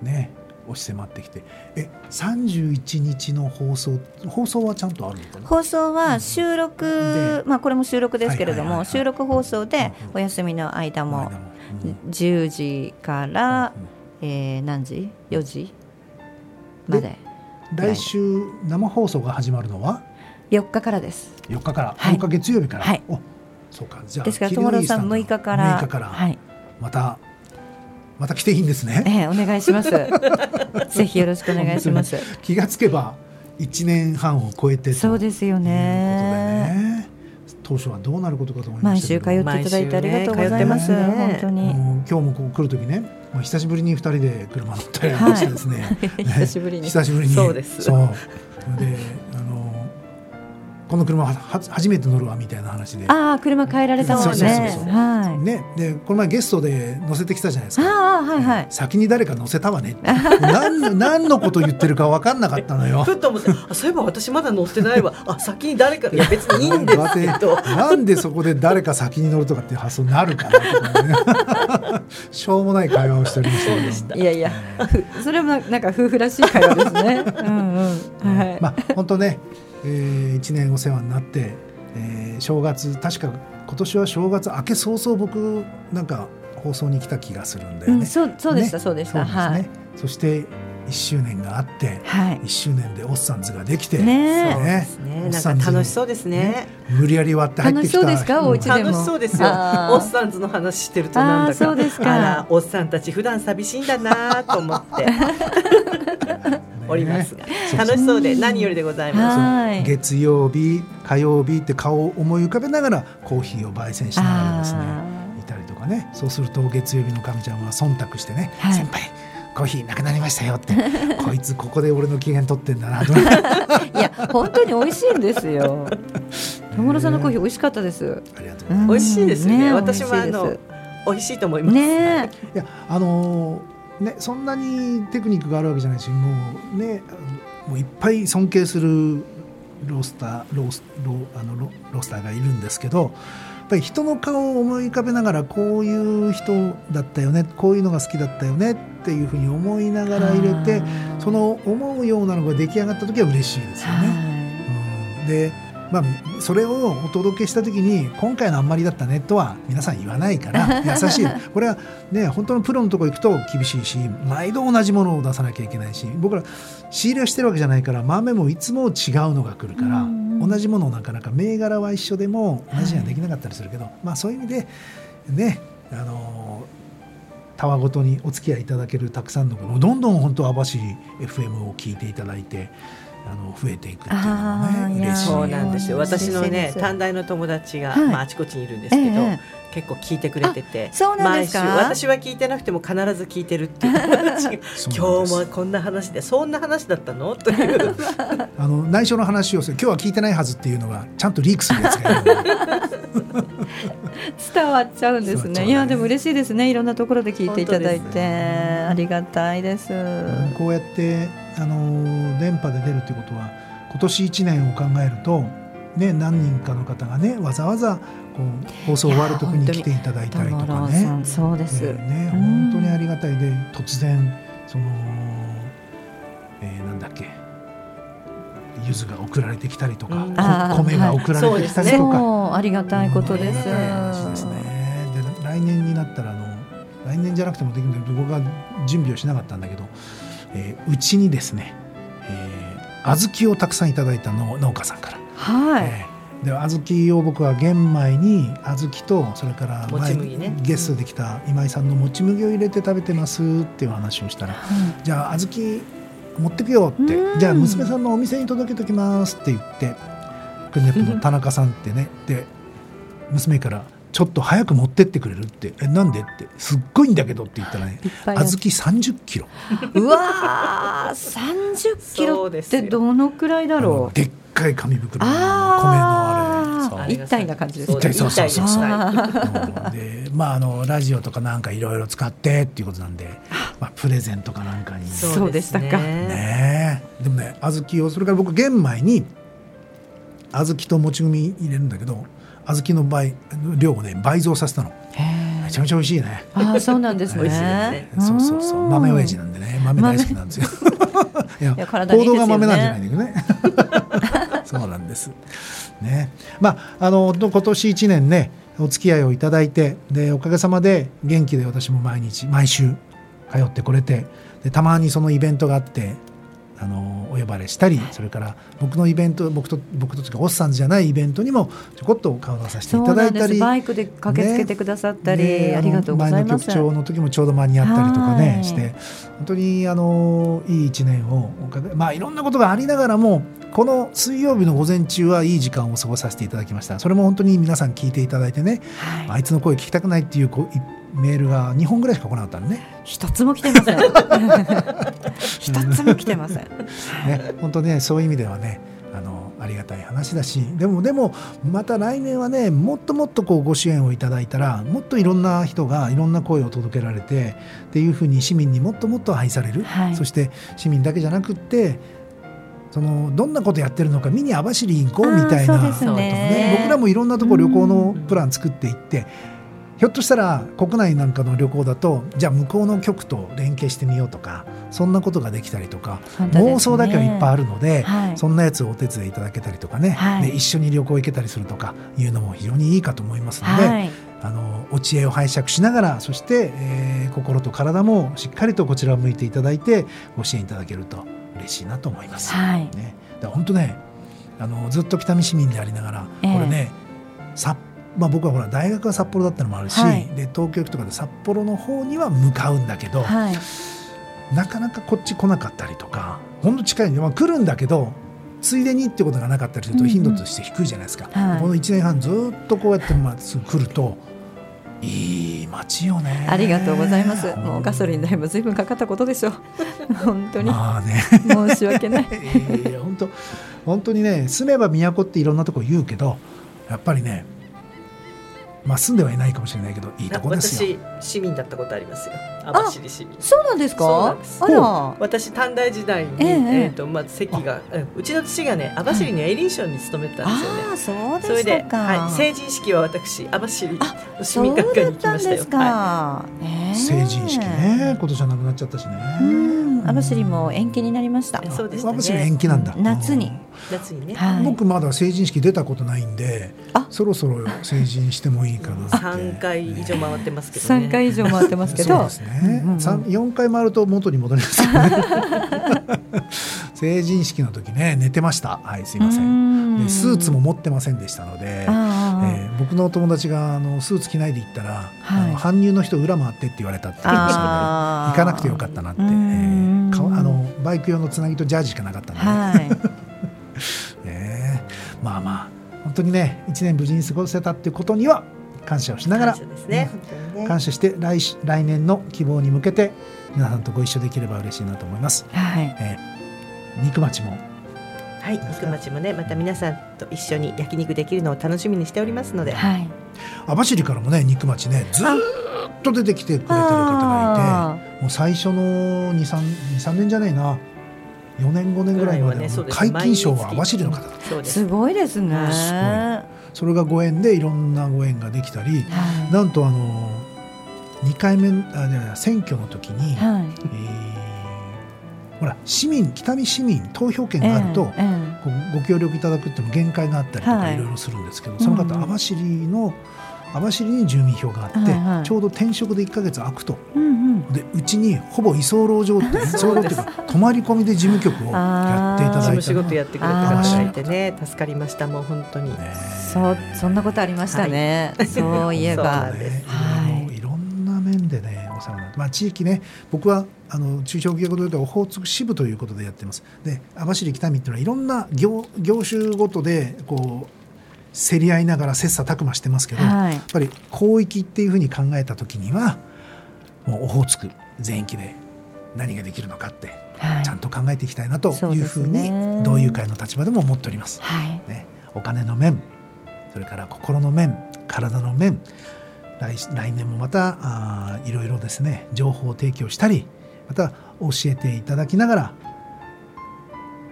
ね押し迫ってきて。え31日の放送放送はちゃんとあるのかな？放送は収録、うん、まあこれも収録ですけれども、収録放送でお休みの間も10時から、うん、えー、何時？4時？まで。来週生放送が始まるのは？4日からです。4日から、はい、4日月曜日から、はい、おそうか。じゃあですから友達さん6日から。6日から、はい、またまた来ていいんですね、ええ、お願いします。ぜひよろしくお願いします。気がつけば1年半を超えてそうですよね。ね当初はどうなることかと思いまし毎週通っていただいてありがとうございます、ね、本当に。今日もここ来る時ねまあ、久しぶりに2人で車乗ったり。してですね、はい、久しぶりに。久しぶりに。そうです。そう。でこの車は初めて乗るわみたいな話で。ああ車変えられたもんね。はい。ね。でこの前ゲストで乗せてきたじゃないですか。ああはいはい。先に誰か乗せたわね。何何のこと言ってるか分かんなかったのよ。ふっと思ってあそういえば私まだ乗ってないわ。あ先に誰かいや別にいいんですけど。なんでそこで誰か先に乗るとかっていう発想になるかなとか、ね、しょうもない会話をしておりましたいやいや。それもなんか夫婦らしい会話ですね。うんうん。はい。まあ本当ねえー、1年お世話になって、えー、正月確か今年は正月明け早々僕なんか放送に来た気がするんだよね。うん、そうそうでした、ね、そうでした。はい。そして1周年があって、はい、1周年でオッサンズができて、ねねね。なんか楽しそうですね、無理やり割って入ってきた。楽しそうですか、お家でも。楽しそうですよ。オッサンズの話してるとなんだか。そうですか。オッサンたち普段寂しいんだなと思って。おりますが、楽しそうで何よりでございます。月曜日火曜日って顔を思い浮かべながらコーヒーを焙煎しながらですねいたりとかね。そうすると月曜日の神ちゃんは忖度してね、はい、先輩コーヒーなくなりましたよって。こいつここで俺の機嫌取ってんだな。といや本当に美味しいんですよ。友野さんのコーヒー美味しかったです。ありがとうございます。美味しいですよね、ね、私はあの美味しいと思います。ねいやあのねそんなにテクニックがあるわけじゃないしもうねもういっぱい尊敬するロースターロースロあのロロースターがいるんですけどぱり人の顔を思い浮かべながらこういう人だったよねこういうのが好きだったよねっていうふうに思いながら入れてその思うようなのが出来上がった時は嬉しいですよね。うん、でまあ、それをお届けした時に今回のあんまりだったねとは皆さん言わないから 優しい。これはね本当のプロのとこ行くと厳しいし毎度同じものを出さなきゃいけないし僕ら仕入れをしてるわけじゃないから豆もいつも違うのが来るから、同じものをなかなか銘柄は一緒でも同じにはできなかったりするけど、はい、まあそういう意味でねあのたわごとにお付き合いいただけるたくさんのどんどん本当網走 FM を聞いていただいてあの増えていくっていうのはね嬉しい。そうなんですよ。私のね短大の友達が、はい、まあ、あちこちにいるんですけど、ええ、結構聞いてくれててそうなんですか？私は聞いてなくても必ず聞いてるっていう話 今日もこんな話でそんな話だったの？という。あの内緒の話をする。今日は聞いてないはずっていうのがちゃんとリークするやつがいる 伝わっちゃうんですね、ね、いやでも嬉しいですね。いろんなところで聞いていただいて、ね、ありがたいです。こうやってあの電波で出るっていうことは今年1年を考えるとね、何人かの方がねわざわざこう放送終わる時に来ていただいたりとかね。そうです、ね、本当にありがたいで突然その、えー、なんだっけ柚子が送られてきたりとか、米が送られてきたりとか、はい、ありがたいことです。ですね。で来年になったらあの来年じゃなくてもできるんだけど僕は準備をしなかったんだけど、えー、うちにですね、えー、小豆をたくさんいただいた農農家さんから。はい。えーで小豆を僕は玄米に小豆とそれから前、ね、ゲストできた今井さんのもち麦を入れて食べてますっていう話をしたら、うん、じゃあ小豆持ってくよってじゃあ娘さんのお店に届けときますって言ってクネップの田中さんってねで娘からちょっと早く持ってってくれるって。えなんでって。すっごいんだけどって言ったらね小豆30キロ。うわー30キロってどのくらいだろう？でっかい紙袋の米のあれ。一体な感じです一体そうそうそう。そう。でまああのラジオとかなんかいろいろ使ってっていうことなんで、まあ、プレゼントかなんかに。そうでしたかね。でもね小豆をそれから僕玄米に小豆ともち麦入れるんだけど小豆の倍量をね倍増させたの。めちゃめちゃ美味しいね。あそうなんですね。そうそうそう。豆親父なんでね。豆大好きなんですよ。いや行動が豆なんじゃないんだけどね。そうなんです。ね。まああの今年1年ねお付き合いをいただいてでおかげさまで元気で私も毎日毎週通ってこれてでたまにそのイベントがあってあのお呼ばれしたりそれから僕のイベント僕と僕とというかおっさんじゃないイベントにもちょこっと顔出させていただいたりバイクで駆けつけてくださったり、ね、ありがとうございます。前の局長の時もちょうど間に合ったりとかねして本当にあのいい一年をまあいろんなことがありながらもこの水曜日の午前中はいい時間を過ごさせていただきました。それも本当に皆さん聞いていただいてね、はい、あいつの声聞きたくないっていうメールが2本ぐらいしか来なかったのね。一つも来てません。一つも来てません。ね本当ねそういう意味ではねあのありがたい話だしでもでもまた来年はねもっともっとこうご支援をいただいたらもっといろんな人がいろんな声を届けられてっていうふうに市民にもっともっと愛される、はい、そして市民だけじゃなくってそのどんなことやってるのか見に網走行こうみたいな。ことね。僕らもいろんなところ旅行のプラン作っていって。ひょっとしたら国内なんかの旅行だとじゃあ向こうの局と連携してみようとかそんなことができたりとか、ね、妄想だけはいっぱいあるので、はい、そんなやつをお手伝いいただけたりとかね、はい、で一緒に旅行行けたりするとかいうのも非常にいいかと思いますので、はい、あのお知恵を拝借しながらそして、えー、心と体もしっかりとこちらを向いていただいてご支援いただけると嬉しいなと思います。はい。ね、だ本当ねあのずっと北見市民でありながら、えー、これね札まあ、僕はほら大学が札幌だったのもあるし、はい、で東京とかで札幌の方には向かうんだけど、はい、なかなかこっち来なかったりとかほんと近いんで、まあ、来るんだけどついでにってことがなかったりすると頻度として低いじゃないですか、うんうん、この1年半ずっとこうやってまあ来るといい街よね。ありがとうございます。もうガソリン代もずいぶんかかったことでしょう。本当に。まあね。申し訳ない。本当本当にね住めば都っていろんなとこ言うけどやっぱりねまあ住んではいないかもしれないけどいいとこですよ。私市民だったことありますよ。網走市民。そうなんですか？あら。私短大時代に、えー、えー、とまず席がうちの父がね網走にエリーションに勤めてたんですよね、あそうそれで、はい、成人式は私網走市民学科に行きましたよ。はい、えー成人式ね今年はなくなっちゃったしね。網走も延期になりました。そうです網走延期なんだ。夏に夏にね、はい。僕まだ成人式出たことないんであ。そろそろ成人してもいいかなって。3回以上回ってますけどね。三回以上回ってますけど。そうですね、うんうん三4回回ると元に戻りますけどね。成人式の時ね寝てました。はいすいませうん。スーツも持ってませんでしたので、えー僕のお友達があのスーツ着ないで行ったら、はい。あの搬入の人裏回ってって言われたって言いましたので行かなくてよかったなって、えうんーかあのバイク用のつなぎとジャージしかなかったんで、ね。はい当にね1年無事に過ごせたっていうことには感謝をしながら感謝して来し来年の希望に向けて皆さんとご一緒できれば嬉しいなと思います。はい。えー、肉町も。はい肉町もねまた皆さんと一緒に焼肉できるのを楽しみにしておりますので、はい。網走からもね肉町ねずーっと出てきてくれてる方がいてもう最初の23年じゃないな4年5年ぐらいまで皆勤賞は網走の方だす。すごいですね。それがご縁でいろんなご縁ができたりい。なんとあの2回目あ選挙の時に、はい。えーほら市民北見市民投票権があると、ええこうご協力いただくっていうのも限界があったりとかはい。いろいろするんですけど、その方網走の網走に住民票があって、はいはい。ちょうど転職で1か月空くと。うんうん。でうちにほぼ居候状って居候っていうか泊まり込みで事務局をやっていただいた事務仕事やってくれてあー方がいてね助かりましたもう本当に、ねそうそんなことありましたね、そういえそうばなんですね。はい。いろんな面でねお世話になって、まあ、地域ね僕はあの中小企業でオホーツク支部ということでやってます。で網走北見っていうのはいろんな業業種ごとでこう競り合いながら切磋琢磨してますけど、はい。やっぱり広域っていうふうに考えた時にはもうオホーツク全域で何ができるのかってはい。ちゃんと考えていきたいなというふうにね。同友会の立場でも思っております。はい。ね、お金の面それから心の面体の面来来年もまたあーいろいろですね情報を提供したりまた教えていただきながら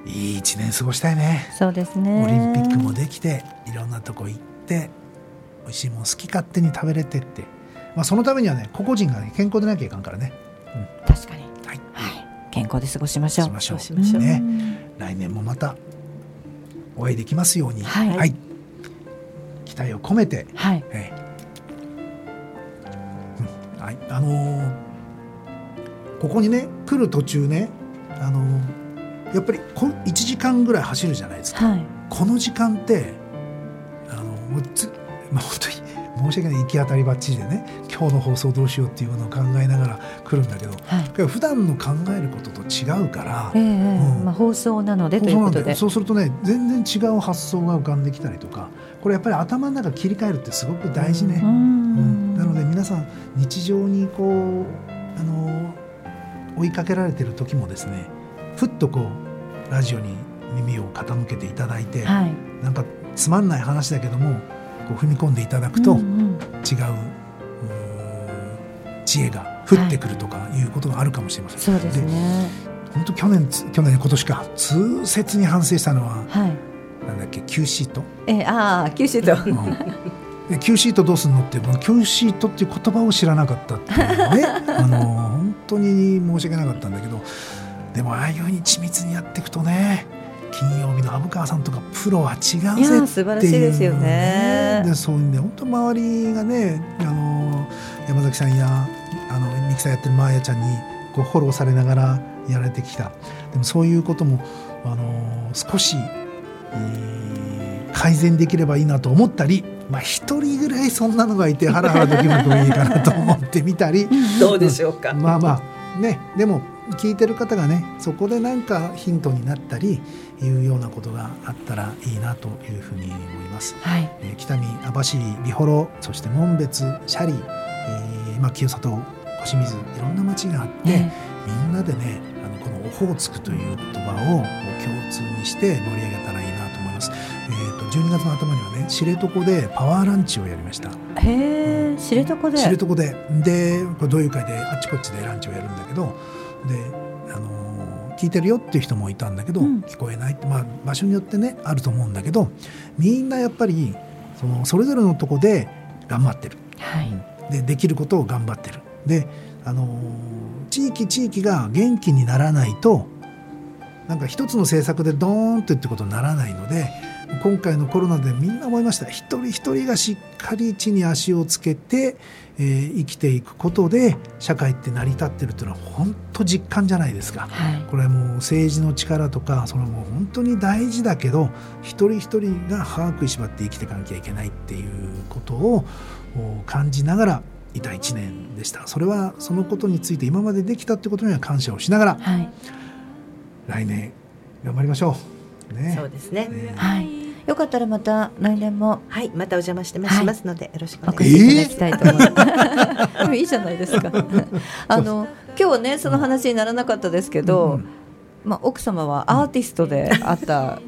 いい一年過ごしたいね。そうですね。オリンピックもできていろんなとこ行って美味しいもん好き勝手に食べれてって、まあ、そのためにはね個々人が、ね、健康でなきゃいかんからね、確かに。はい、はい。健康で過ごしましょう。しましょう。そうしましょう。ね。ん来年もまたお会いできますように、はい。期待を込めて。はい。ええ。うん。はい、あのーここにね来る途中ね、あのーやっぱりこ1時間ぐらい走るじゃないですか。はい。この時間ってあのもうつ、まあ、本当に申し訳ない行き当たりばっちりでね今日の放送どうしようっていうのを考えながら来るんだけどはい。普段の考えることと違うからええええうん。まあ放送なのでということで。よそうするとね全然違う発想が浮かんできたりとかこれやっぱり頭の中切り替えるってすごく大事ね。ううん。ん。なので皆さん日常にこうあの追いかけられてる時もですねふっとこうラジオに耳を傾けていただいて、はい。なんかつまんない話だけどもこう踏み込んでいただくと、うんうん。違ううー知恵が降ってくるとかいうことがあるかもしれません。そうですね。本当去年つ去年今年か痛切に反省したのははい。なんだっけ Q シート？ええああ九州とで Q シートどうすんのってこの Q シートっていう言葉を知らなかったっていうね。あの本当に申し訳なかったんだけどでもああいうふうに緻密にやっていくとね金曜日の虻川さんとかプロは違うぜっていいうや素晴らしいですよね。でそういうんで本当周りがねあの山崎さんやあのミキサーやってるマーヤちゃんにこうフォローされながらやられてきた。でもそういうこともあの少し、えー改善できればいいなと思ったりまあ一人ぐらいそんなのがいてハラハラドキドキもいいかなと思ってみたり。どうでしょうか、まあまあね。でも聞いてる方がねそこでなんかヒントになったりいうようなことがあったらいいなというふうに思います。はいえー北見網走美幌そして門別斜里、えーまあ、清里小清水いろんな町があって、えみんなでねあのこの「オホーツク」という言葉を共通にして盛り上げたらいいなと思います。えー、と12月の頭にはね知床でパワーランチをやりました。えへえ知床で知床ででこれ同友会であっちこっちでランチをやるんだけどで、あのー聞いてるよっていう人もいたんだけど、うん。聞こえないって、まあ、場所によってねあると思うんだけどみんなやっぱりそのそれぞれのとこで頑張ってる。はい。でできることを頑張ってる。であの地域地域が元気にならないとなんか一つの政策でドーンとってことにならないので今回のコロナでみんな思いました。一人一人がしっかり地に足をつけて、えー、生きていくことで社会って成り立ってるっていうのは本当実感じゃないですか、はい、これはもう政治の力とかそれも本当に大事だけど一人一人が歯食いしばって生きていかなきゃいけないっていうことを感じながらいた1年でした。それはそのことについて今までできたってことには感謝をしながら、はい、来年頑張りましょう。ね、そうですね、ね、はいよかったらまた来年も。はいまたお邪魔してしますので、よろしくお願いいただきたいと思います。いいじゃないですか。あの今日はねその話にならなかったですけど、うん、まあ奥様はアーティストであった、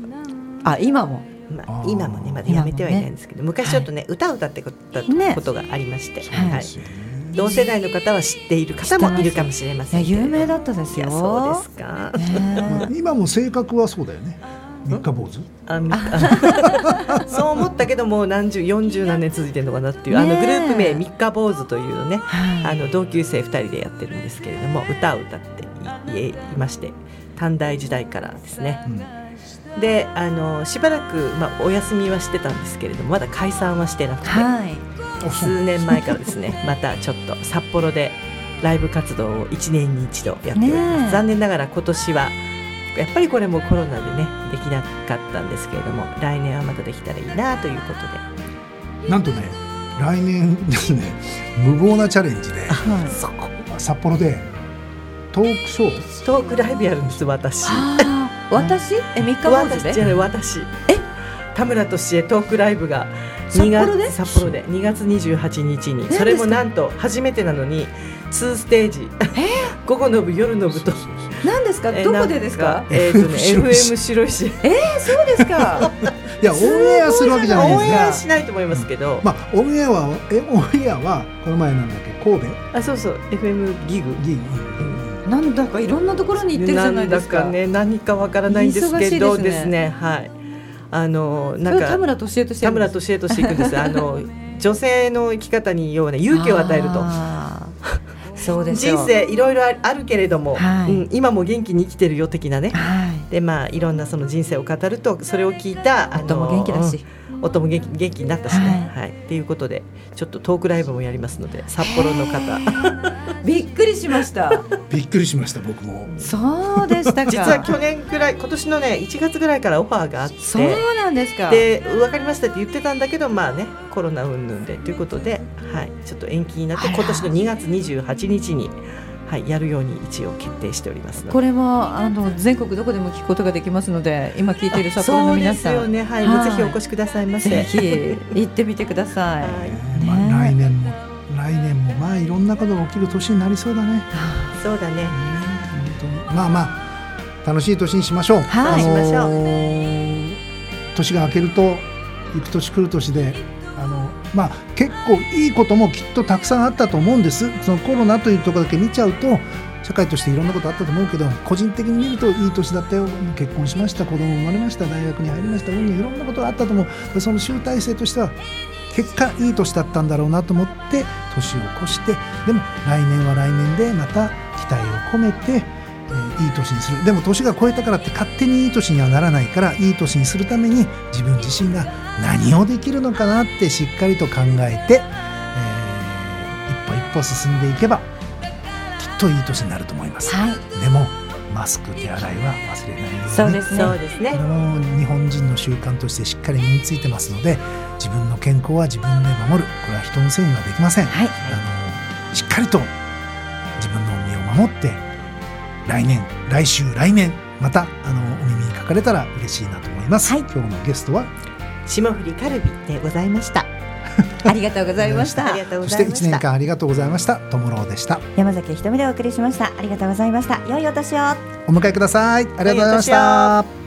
あ今も？まあ、今もねまだやめてはいないんですけど、ね、昔ちょっとね、はい、歌を歌ってことがありまして、ね、はい、同世代の方は知っている方もいるかもしれません有名だったですよ。そうですか、今も性格はそうだよね三日坊主？あ そう思ったけども何十四十何年続いてるのかなっていう、あのグループ名三日坊主というね、あの同級生二人でやってるんですけれども歌を歌っていまして短大時代からですね、うん、であのしばらく、まあ、お休みはしてたんですけれどもまだ解散はしてなくて、はい、数年前からですね またちょっと札幌でライブ活動を1年に一度やっております、残念ながら今年はやっぱりこれもコロナでねできなかったんですけれども来年はまたできたらいいなということで。なんとね来年ですね無謀なチャレンジで、はい、札幌でトークショー。トークライブやるんです私。私？え三日坊主で？じゃ私。え？田村俊恵トークライブが2月札幌で？2月28日に。それもなんと初めてなのに2ステージ。午後の部夜の部と。何ですか？どこでですか？えっ、とね FM 白石。えー、そうですか？いやオンエアするわけじゃないですかオンエアしないと思いますけど、まあオンエアはえオンエアはこの前なんだっけ？神戸？あそうそう。FM ギグ。ギグ、なんだかいろんなところに行ってるじゃないですか。ね、何かわからないんですけどですね、はい。あのなんか田村俊恵として田村俊恵としていくんです。あの 女性の生き方に要はね勇気を与えると。そうです人生いろいろあるけれども、はい、うん、今も元気に生きてるよ的なね、はい、でまあいろんなその人生を語るとそれを聞いたあのも元気だし、夫も元気元気になったしね、はい、はい、っていうことでちょっとトークライブもやりますので札幌の方。びっくりしました。びっくりしました僕も。そうでした実は去年くらい今年のね1月ぐらいからオファーがあって。そうなんですか。で分かりましたって言ってたんだけどまあねコロナ云々で。ということで、はい、ちょっと延期になって今年の2月28日に。はい、やるように一応決定しておりますこれもあの全国どこでも聞くことができますので今聞いている札幌の皆さん。そうですよね、はい、はい、ぜひお越しくださいませ。ぜひ行ってみてください、はいね、まあ、来年も来年もまあいろんなことが起きる年になりそうだね。そうだね、まあまあ楽しい年にしましょう。はい、しましょう。年が明けると行く年来る年であのまあ、結構いいこともきっとたくさんあったと思うんです。そのコロナというところだけ見ちゃうと社会としていろんなことあったと思うけど個人的に見るといい年だったよ。結婚しました。子供生まれました。大学に入りました。うんいろんなことがあったと思う。その集大成としては結果いい年だったんだろうなと思って年を越してでも来年は来年でまた期待を込めていい年にする。でも年が超えたからって勝手にいい年にはならないからいい年にするために自分自身が何をできるのかなってしっかりと考えて、えー、一歩一歩進んでいけばきっといい年になると思います、はい、でもマスク手洗いは忘れないようにそうですね。そうですね。これも日本人の習慣としてしっかり身についてますので自分の健康は自分で守る。これは人のせいにはできません、はい、あのしっかりと自分の身を守って来年来週来年またあのお耳にかかれたら嬉しいなと思います、はい、今日のゲストは？霜降りカルビでございました ありがとうございました。ありがとうございました。そして一年間ありがとうございました。ともろうでした。山崎ひとみでお送りしました。ありがとうございました。良いお年を。お迎えください。ありがとうございました。